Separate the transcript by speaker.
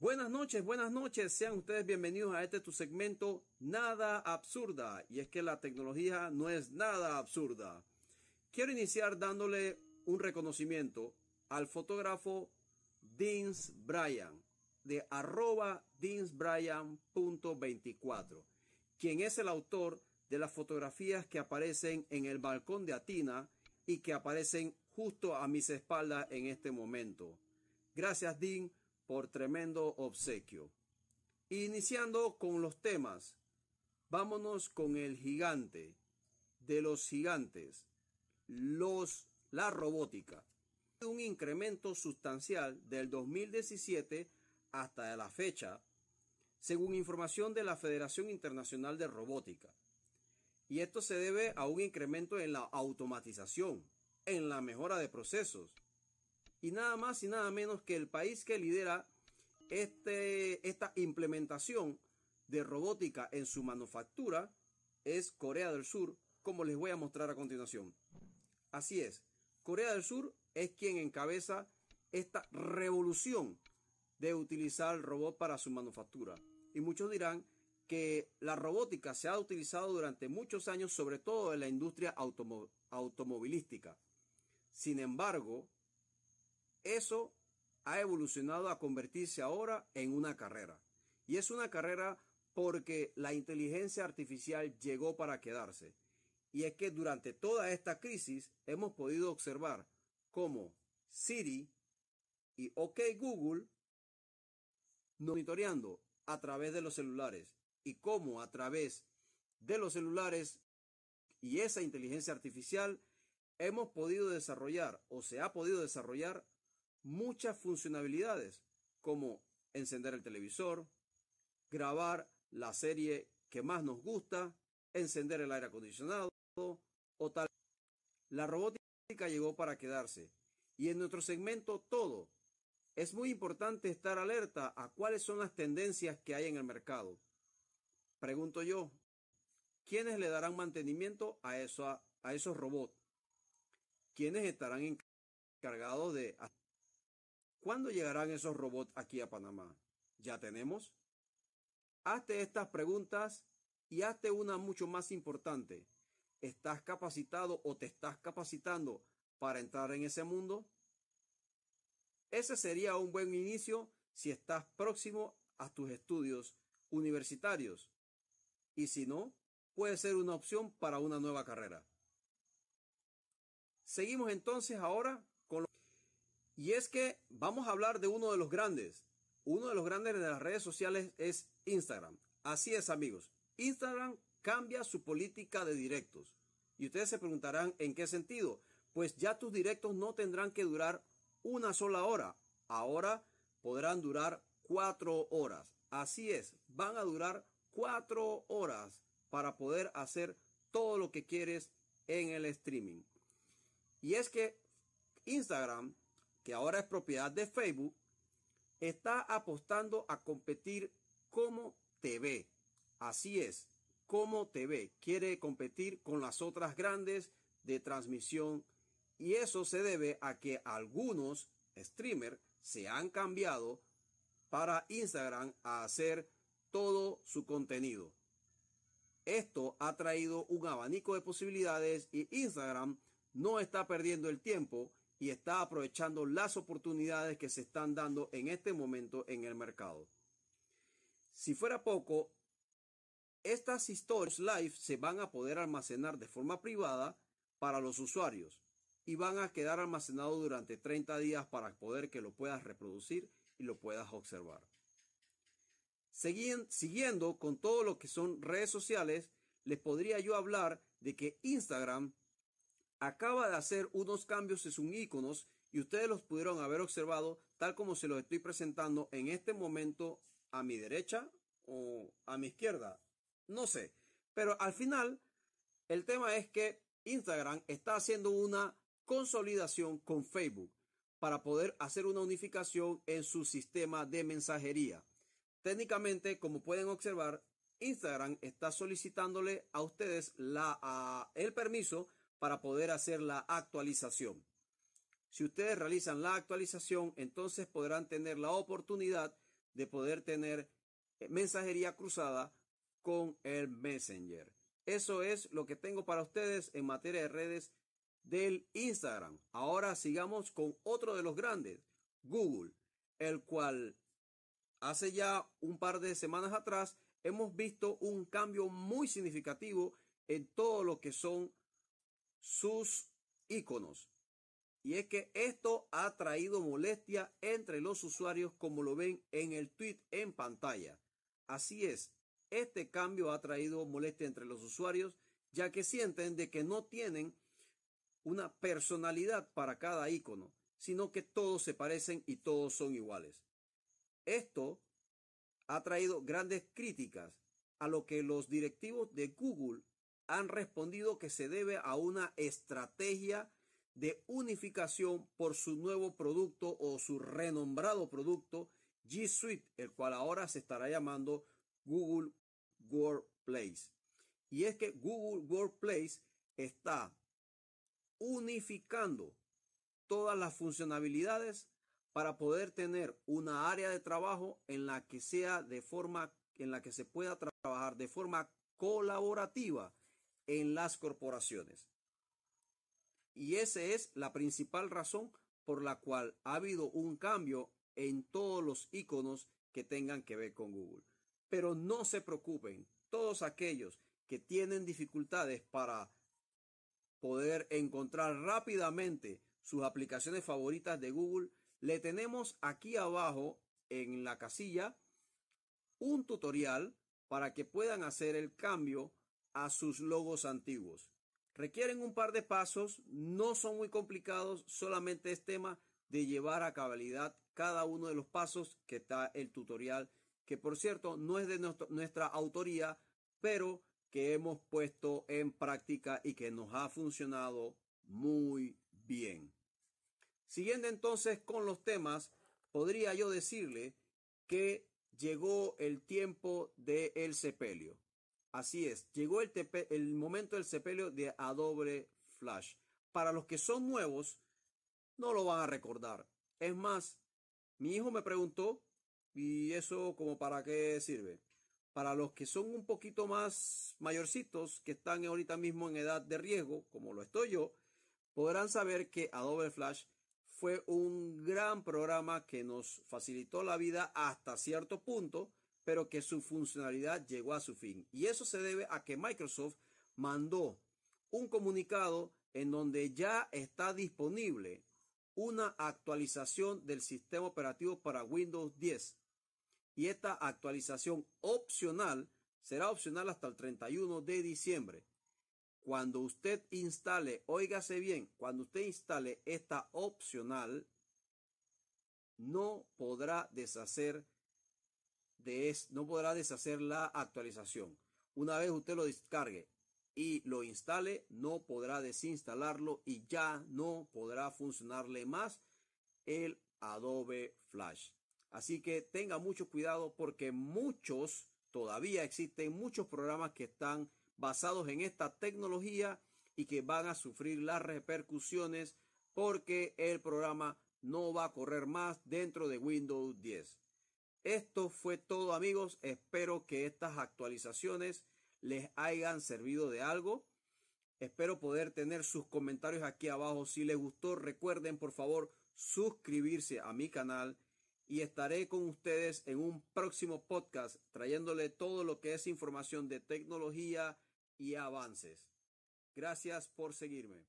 Speaker 1: Buenas noches, buenas noches. Sean ustedes bienvenidos a este tu segmento Nada Absurda. Y es que la tecnología no es nada absurda. Quiero iniciar dándole un reconocimiento al fotógrafo Dins Bryan de arroba dinsbryan.24, quien es el autor de las fotografías que aparecen en el balcón de Atina y que aparecen justo a mis espaldas en este momento. Gracias, Dean por tremendo obsequio. Iniciando con los temas, vámonos con el gigante de los gigantes, los, la robótica. Un incremento sustancial del 2017 hasta la fecha, según información de la Federación Internacional de Robótica. Y esto se debe a un incremento en la automatización, en la mejora de procesos, y nada más y nada menos que el país que lidera este, esta implementación de robótica en su manufactura es Corea del Sur, como les voy a mostrar a continuación. Así es, Corea del Sur es quien encabeza esta revolución de utilizar el robot para su manufactura. Y muchos dirán que la robótica se ha utilizado durante muchos años, sobre todo en la industria automovilística. Sin embargo, eso ha evolucionado a convertirse ahora en una carrera. Y es una carrera porque la inteligencia artificial llegó para quedarse. Y es que durante toda esta crisis hemos podido observar cómo Siri y OK Google monitoreando a través de los celulares y cómo a través de los celulares y esa inteligencia artificial hemos podido desarrollar o se ha podido desarrollar muchas funcionalidades como encender el televisor, grabar la serie que más nos gusta, encender el aire acondicionado o tal. La robótica llegó para quedarse y en nuestro segmento todo. Es muy importante estar alerta a cuáles son las tendencias que hay en el mercado. Pregunto yo, ¿quiénes le darán mantenimiento a, a esos robots? ¿Quiénes estarán encargados de ¿Cuándo llegarán esos robots aquí a Panamá? ¿Ya tenemos? Hazte estas preguntas y hazte una mucho más importante. ¿Estás capacitado o te estás capacitando para entrar en ese mundo? Ese sería un buen inicio si estás próximo a tus estudios universitarios. Y si no, puede ser una opción para una nueva carrera. Seguimos entonces ahora y es que vamos a hablar de uno de los grandes. Uno de los grandes de las redes sociales es Instagram. Así es amigos. Instagram cambia su política de directos. Y ustedes se preguntarán en qué sentido. Pues ya tus directos no tendrán que durar una sola hora. Ahora podrán durar cuatro horas. Así es, van a durar cuatro horas para poder hacer todo lo que quieres en el streaming. Y es que Instagram que ahora es propiedad de Facebook, está apostando a competir como TV. Así es, como TV. Quiere competir con las otras grandes de transmisión y eso se debe a que algunos streamers se han cambiado para Instagram a hacer todo su contenido. Esto ha traído un abanico de posibilidades y Instagram no está perdiendo el tiempo y está aprovechando las oportunidades que se están dando en este momento en el mercado. Si fuera poco, estas historias live se van a poder almacenar de forma privada para los usuarios y van a quedar almacenados durante 30 días para poder que lo puedas reproducir y lo puedas observar. Siguiendo con todo lo que son redes sociales, les podría yo hablar de que Instagram acaba de hacer unos cambios en sus iconos y ustedes los pudieron haber observado tal como se los estoy presentando en este momento a mi derecha o a mi izquierda. No sé. Pero al final, el tema es que Instagram está haciendo una consolidación con Facebook para poder hacer una unificación en su sistema de mensajería. Técnicamente, como pueden observar, Instagram está solicitándole a ustedes el permiso para poder hacer la actualización. Si ustedes realizan la actualización, entonces podrán tener la oportunidad de poder tener eh, mensajería cruzada con el Messenger. Eso es lo que tengo para ustedes en materia de redes del Instagram. Ahora sigamos con otro de los grandes, Google, el cual hace ya un par de semanas atrás hemos visto un cambio muy significativo en todo lo que son sus iconos. Y es que esto ha traído molestia entre los usuarios como lo ven en el tweet en pantalla. Así es, este cambio ha traído molestia entre los usuarios ya que sienten de que no tienen una personalidad para cada icono, sino que todos se parecen y todos son iguales. Esto ha traído grandes críticas a lo que los directivos de Google han respondido que se debe a una estrategia de unificación por su nuevo producto o su renombrado producto G Suite, el cual ahora se estará llamando Google Workplace. Y es que Google Workplace está unificando todas las funcionalidades para poder tener una área de trabajo en la que sea de forma en la que se pueda trabajar de forma colaborativa en las corporaciones. Y esa es la principal razón por la cual ha habido un cambio en todos los iconos que tengan que ver con Google. Pero no se preocupen, todos aquellos que tienen dificultades para poder encontrar rápidamente sus aplicaciones favoritas de Google, le tenemos aquí abajo en la casilla un tutorial para que puedan hacer el cambio a sus logos antiguos. Requieren un par de pasos, no son muy complicados, solamente es tema de llevar a cabalidad cada uno de los pasos que está el tutorial, que por cierto no es de nuestra autoría, pero que hemos puesto en práctica y que nos ha funcionado muy bien. Siguiendo entonces con los temas, podría yo decirle que llegó el tiempo del el sepelio. Así es, llegó el, el momento del sepelio de Adobe Flash. Para los que son nuevos, no lo van a recordar. Es más, mi hijo me preguntó, ¿y eso como para qué sirve? Para los que son un poquito más mayorcitos, que están ahorita mismo en edad de riesgo, como lo estoy yo, podrán saber que Adobe Flash fue un gran programa que nos facilitó la vida hasta cierto punto, pero que su funcionalidad llegó a su fin. Y eso se debe a que Microsoft mandó un comunicado en donde ya está disponible una actualización del sistema operativo para Windows 10. Y esta actualización opcional será opcional hasta el 31 de diciembre. Cuando usted instale, óigase bien, cuando usted instale esta opcional, no podrá deshacer de es, no podrá deshacer la actualización. Una vez usted lo descargue y lo instale, no podrá desinstalarlo y ya no podrá funcionarle más el Adobe Flash. Así que tenga mucho cuidado porque muchos, todavía existen muchos programas que están basados en esta tecnología y que van a sufrir las repercusiones porque el programa no va a correr más dentro de Windows 10. Esto fue todo amigos, espero que estas actualizaciones les hayan servido de algo. Espero poder tener sus comentarios aquí abajo. Si les gustó, recuerden por favor suscribirse a mi canal y estaré con ustedes en un próximo podcast trayéndole todo lo que es información de tecnología y avances. Gracias por seguirme.